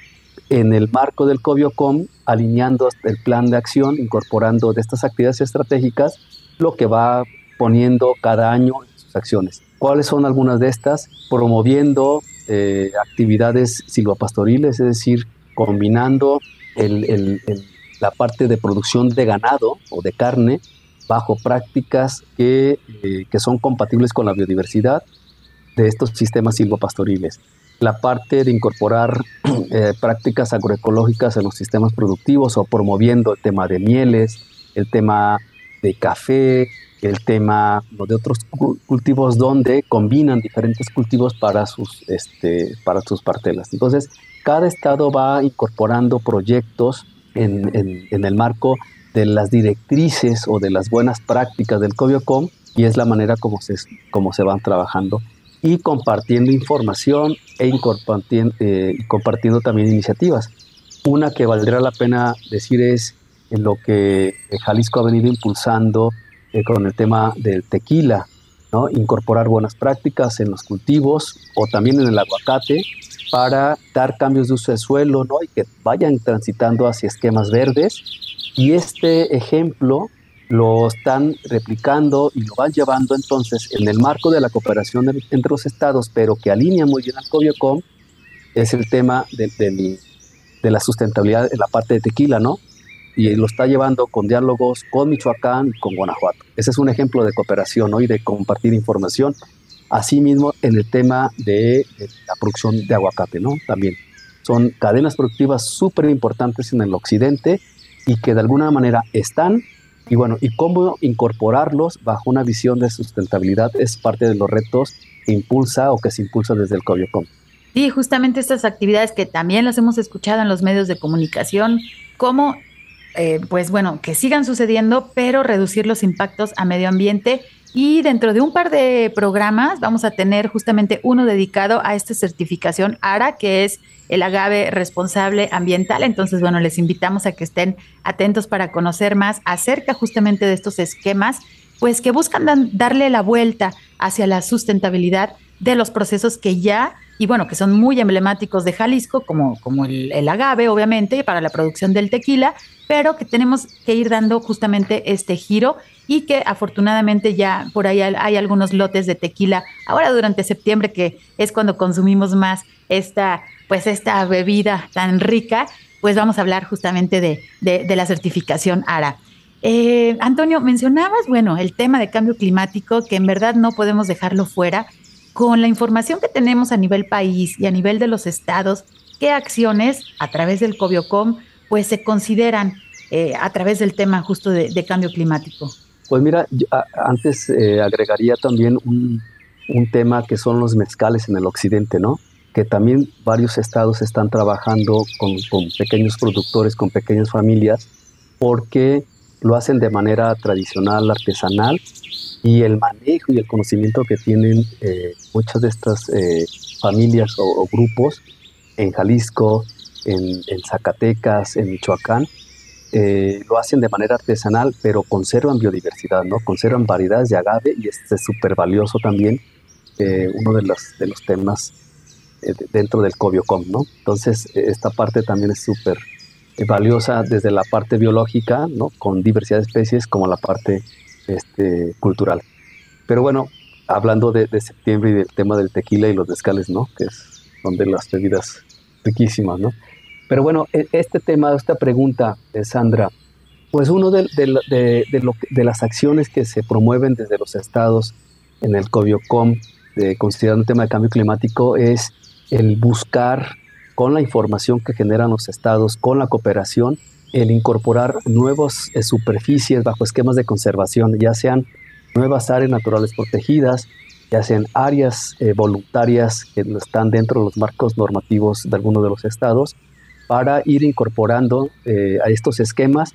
Speaker 5: en el marco del COBIOCOM, alineando el plan de acción, incorporando de estas actividades estratégicas lo que va poniendo cada año en sus acciones. ¿Cuáles son algunas de estas? Promoviendo eh, actividades silvopastoriles, es decir, combinando el, el la parte de producción de ganado o de carne bajo prácticas que, eh, que son compatibles con la biodiversidad de estos sistemas silvopastoriles. La parte de incorporar (clears throat) eh, prácticas agroecológicas en los sistemas productivos o promoviendo el tema de mieles, el tema de café, el tema de otros cultivos donde combinan diferentes cultivos para sus, este, para sus partelas. Entonces, cada estado va incorporando proyectos en, el marco de las directrices o de las buenas prácticas del COBIOCOM y es la manera como se, como se van trabajando y compartiendo información e eh, compartiendo también iniciativas. Una que valdría la pena decir es en lo que Jalisco ha venido impulsando eh, con el tema del tequila, ¿no? incorporar buenas prácticas en los cultivos o también en el aguacate para dar cambios de uso de suelo ¿no? y que vayan transitando hacia esquemas verdes. Y este ejemplo lo están replicando y lo van llevando entonces en el marco de la cooperación entre los estados, pero que alinea muy bien al COBIOCOM, es el tema de, de, la sustentabilidad en la parte de tequila, ¿no? Y lo está llevando con diálogos con Michoacán y con Guanajuato. Ese es un ejemplo de cooperación ¿no? y de compartir información Asimismo, en el tema de, la producción de aguacate, ¿no? También son cadenas productivas súper importantes en el occidente y que de alguna manera están y bueno, y cómo incorporarlos bajo una visión de sustentabilidad es parte de los retos que impulsa o que se impulsa desde el COBIOCOM.
Speaker 2: Sí, justamente estas actividades que también las hemos escuchado en los medios de comunicación, cómo, eh, pues bueno, que sigan sucediendo, pero reducir los impactos a medio ambiente y dentro de un par de programas vamos a tener justamente uno dedicado a esta certificación ARA, que es el agave responsable ambiental. Entonces, bueno, les invitamos a que estén atentos para conocer más acerca justamente de estos esquemas, pues que buscan darle la vuelta hacia la sustentabilidad de los procesos que ya, y bueno, que son muy emblemáticos de Jalisco, como, como el, el agave, obviamente, para la producción del tequila, pero que tenemos que ir dando justamente este giro y que afortunadamente ya por ahí hay algunos lotes de tequila ahora durante septiembre que es cuando consumimos más esta pues esta bebida tan rica pues vamos a hablar justamente de, la certificación ARA. Eh, Antonio, mencionabas, bueno, el tema de cambio climático, que en verdad no podemos dejarlo fuera. Con la información que tenemos a nivel país y a nivel de los estados, ¿qué acciones a través del COBIOCOM pues se consideran eh, a través del tema justo de, cambio climático?
Speaker 5: Pues mira, antes eh, agregaría también un, tema que son los mezcales en el occidente, ¿no? que también varios estados están trabajando con, pequeños productores, con pequeñas familias, porque lo hacen de manera tradicional, artesanal, y el manejo y el conocimiento que tienen eh, muchas de estas eh, familias o, grupos en Jalisco, en, Zacatecas, en Michoacán, eh, lo hacen de manera artesanal, pero conservan biodiversidad, ¿no? Conservan variedades de agave y este es súper valioso también, uno de los, de los temas eh, dentro del COBIOCOM, ¿no? Entonces, eh, esta parte también es súper eh, valiosa desde la parte biológica, ¿no? Con diversidad de especies, como la parte este, cultural. Pero bueno, hablando de, septiembre y del tema del tequila y los descales, ¿no? Que es, son de las bebidas riquísimas, ¿no? Pero bueno, e, este tema, esta pregunta, de Sandra, pues uno de, de, de, las acciones que se promueven desde los estados en el COBIOCOM, considerando el tema de cambio climático, es el buscar con la información que generan los estados, con la cooperación, el incorporar nuevas eh, superficies bajo esquemas de conservación, ya sean nuevas áreas naturales protegidas, ya sean áreas eh, voluntarias que están dentro de los marcos normativos de algunos de los estados, para ir incorporando eh, a estos esquemas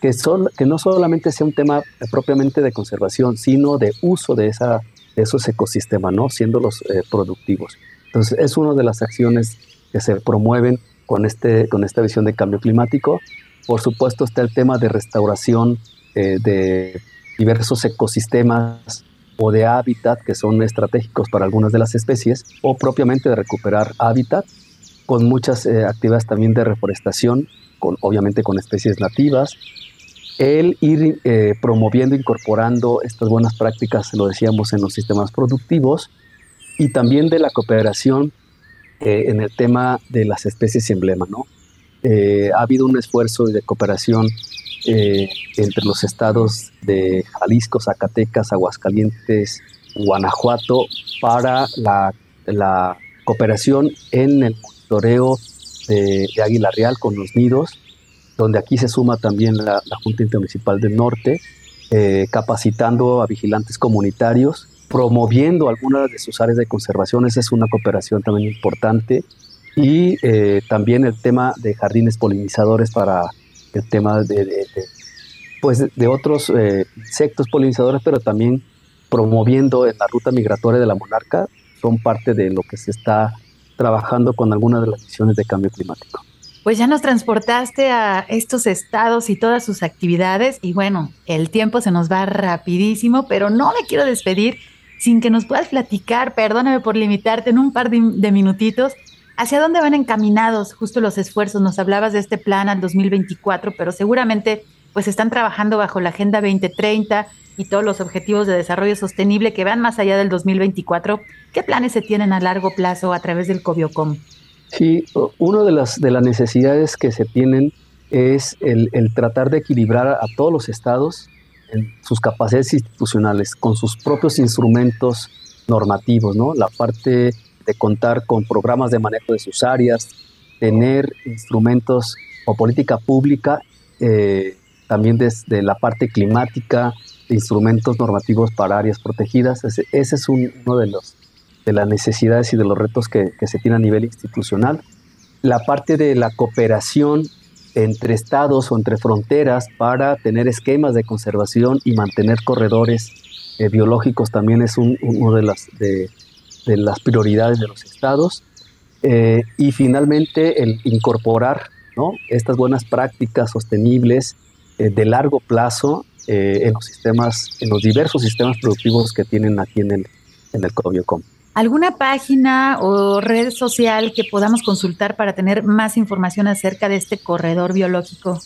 Speaker 5: que, son, que no solamente sea un tema propiamente de conservación, sino de uso de, esa, esos ecosistemas, ¿no? siendo los productivos. Entonces, es una de las acciones que se promueven con, este, con esta visión de cambio climático. Por supuesto, está el tema de restauración eh, de diversos ecosistemas o de hábitat que son estratégicos para algunas de las especies, o propiamente de recuperar hábitat, con muchas eh, actividades también de reforestación, con, obviamente con especies nativas, el ir eh, promoviendo, incorporando estas buenas prácticas, lo decíamos, en los sistemas productivos, y también de la cooperación eh, en el tema de las especies emblema. Eh, ha habido un esfuerzo de cooperación eh, entre los estados de Jalisco, Zacatecas, Aguascalientes, Guanajuato para la, cooperación en el monitoreo de, Águila Real con los nidos, donde aquí se suma también la, la Junta Intermunicipal del Norte, capacitando a vigilantes comunitarios promoviendo algunas de sus áreas de conservación. Esa es una cooperación también importante. Y eh, también el tema de jardines polinizadores para el tema de, pues de otros eh, insectos polinizadores, pero también promoviendo en la ruta migratoria de la monarca, son parte de lo que se está trabajando con algunas de las misiones de cambio climático.
Speaker 2: Pues ya nos transportaste a estos estados y todas sus actividades y bueno, el tiempo se nos va rapidísimo, pero no me quiero despedir sin que nos puedas platicar, perdóname por limitarte en un par de, minutitos, ¿hacia dónde van encaminados justo los esfuerzos? Nos hablabas de este plan al 2024, pero seguramente pues están trabajando bajo la Agenda 2030 y todos los objetivos de desarrollo sostenible que van más allá del 2024. ¿Qué planes se tienen a largo plazo a través del COBIOCOM?
Speaker 5: Sí, una de las, de las necesidades que se tienen es el, tratar de equilibrar a todos los estados sus capacidades institucionales, con sus propios instrumentos normativos, ¿no? La parte de contar con programas de manejo de sus áreas, tener instrumentos o política pública, eh, también desde la parte climática, instrumentos normativos para áreas protegidas. Ese, es uno de, los, de las necesidades y de los retos que, que se tiene a nivel institucional. La parte de la cooperación entre estados o entre fronteras para tener esquemas de conservación y mantener corredores eh, biológicos también es una de las, de, las prioridades de los estados. Eh, y finalmente el incorporar ¿no? estas buenas prácticas sostenibles eh, de largo plazo en los sistemas, en los diversos sistemas productivos que tienen aquí en el, en el COBIOCOM.
Speaker 2: ¿Alguna página o red social que podamos consultar para tener más información acerca de este corredor biológico?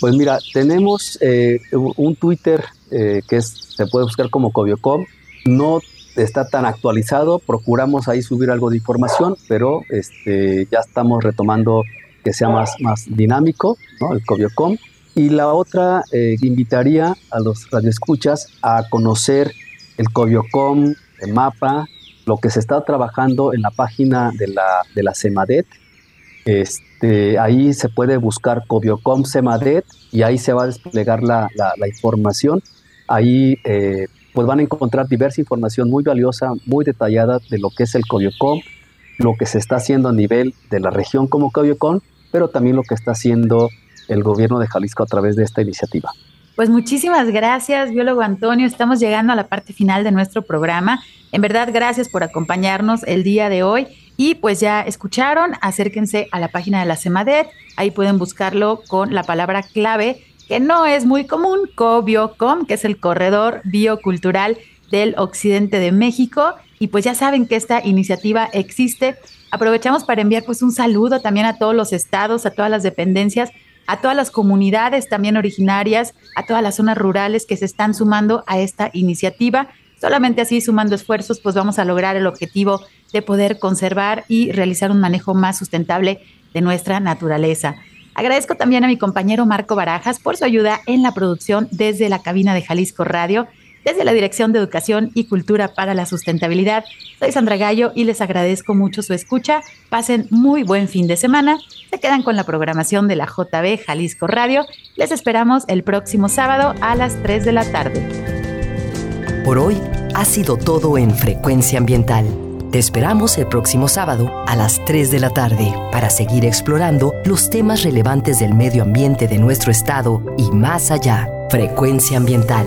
Speaker 5: Pues mira, tenemos eh, un Twitter eh, que se puede buscar como Cobiocom. No está tan actualizado, procuramos ahí subir algo de información, pero este, ya estamos retomando que sea más, más dinámico, ¿no? el Cobiocom. Y la otra, eh, invitaría a los radioescuchas a conocer el Cobiocom, el mapa, lo que se está trabajando en la página de la, de la CEMADET. Este, ahí se puede buscar Cobiocom CEMADET y ahí se va a desplegar la, la, información. Ahí eh, pues van a encontrar diversa información muy valiosa, muy detallada de lo que es el Cobiocom, lo que se está haciendo a nivel de la región como Cobiocom, pero también lo que está haciendo el gobierno de Jalisco a través de esta iniciativa.
Speaker 2: Pues muchísimas gracias, biólogo Antonio. Estamos llegando a la parte final de nuestro programa. En verdad, gracias por acompañarnos el día de hoy. Y pues ya escucharon, acérquense a la página de la CEMADET. Ahí pueden buscarlo con la palabra clave, que no es muy común, COBIOCOM, que es el corredor biocultural del occidente de México. Y pues ya saben que esta iniciativa existe. Aprovechamos para enviar pues un saludo también a todos los estados, a todas las dependencias a todas las comunidades también originarias, a todas las zonas rurales que se están sumando a esta iniciativa. Solamente así, sumando esfuerzos, pues vamos a lograr el objetivo de poder conservar y realizar un manejo más sustentable de nuestra naturaleza. Agradezco también a mi compañero Marco Barajas por su ayuda en la producción desde la cabina de Jalisco Radio desde la Dirección de Educación y Cultura para la Sustentabilidad. Soy Sandra Gallo y les agradezco mucho su escucha. Pasen muy buen fin de semana. Se quedan con la programación de la JB Jalisco Radio. Les esperamos el próximo sábado a las 3 de la tarde.
Speaker 1: Por hoy ha sido todo en Frecuencia Ambiental. Te esperamos el próximo sábado a las 3 de la tarde para seguir explorando los temas relevantes del medio ambiente de nuestro estado y más allá. Frecuencia Ambiental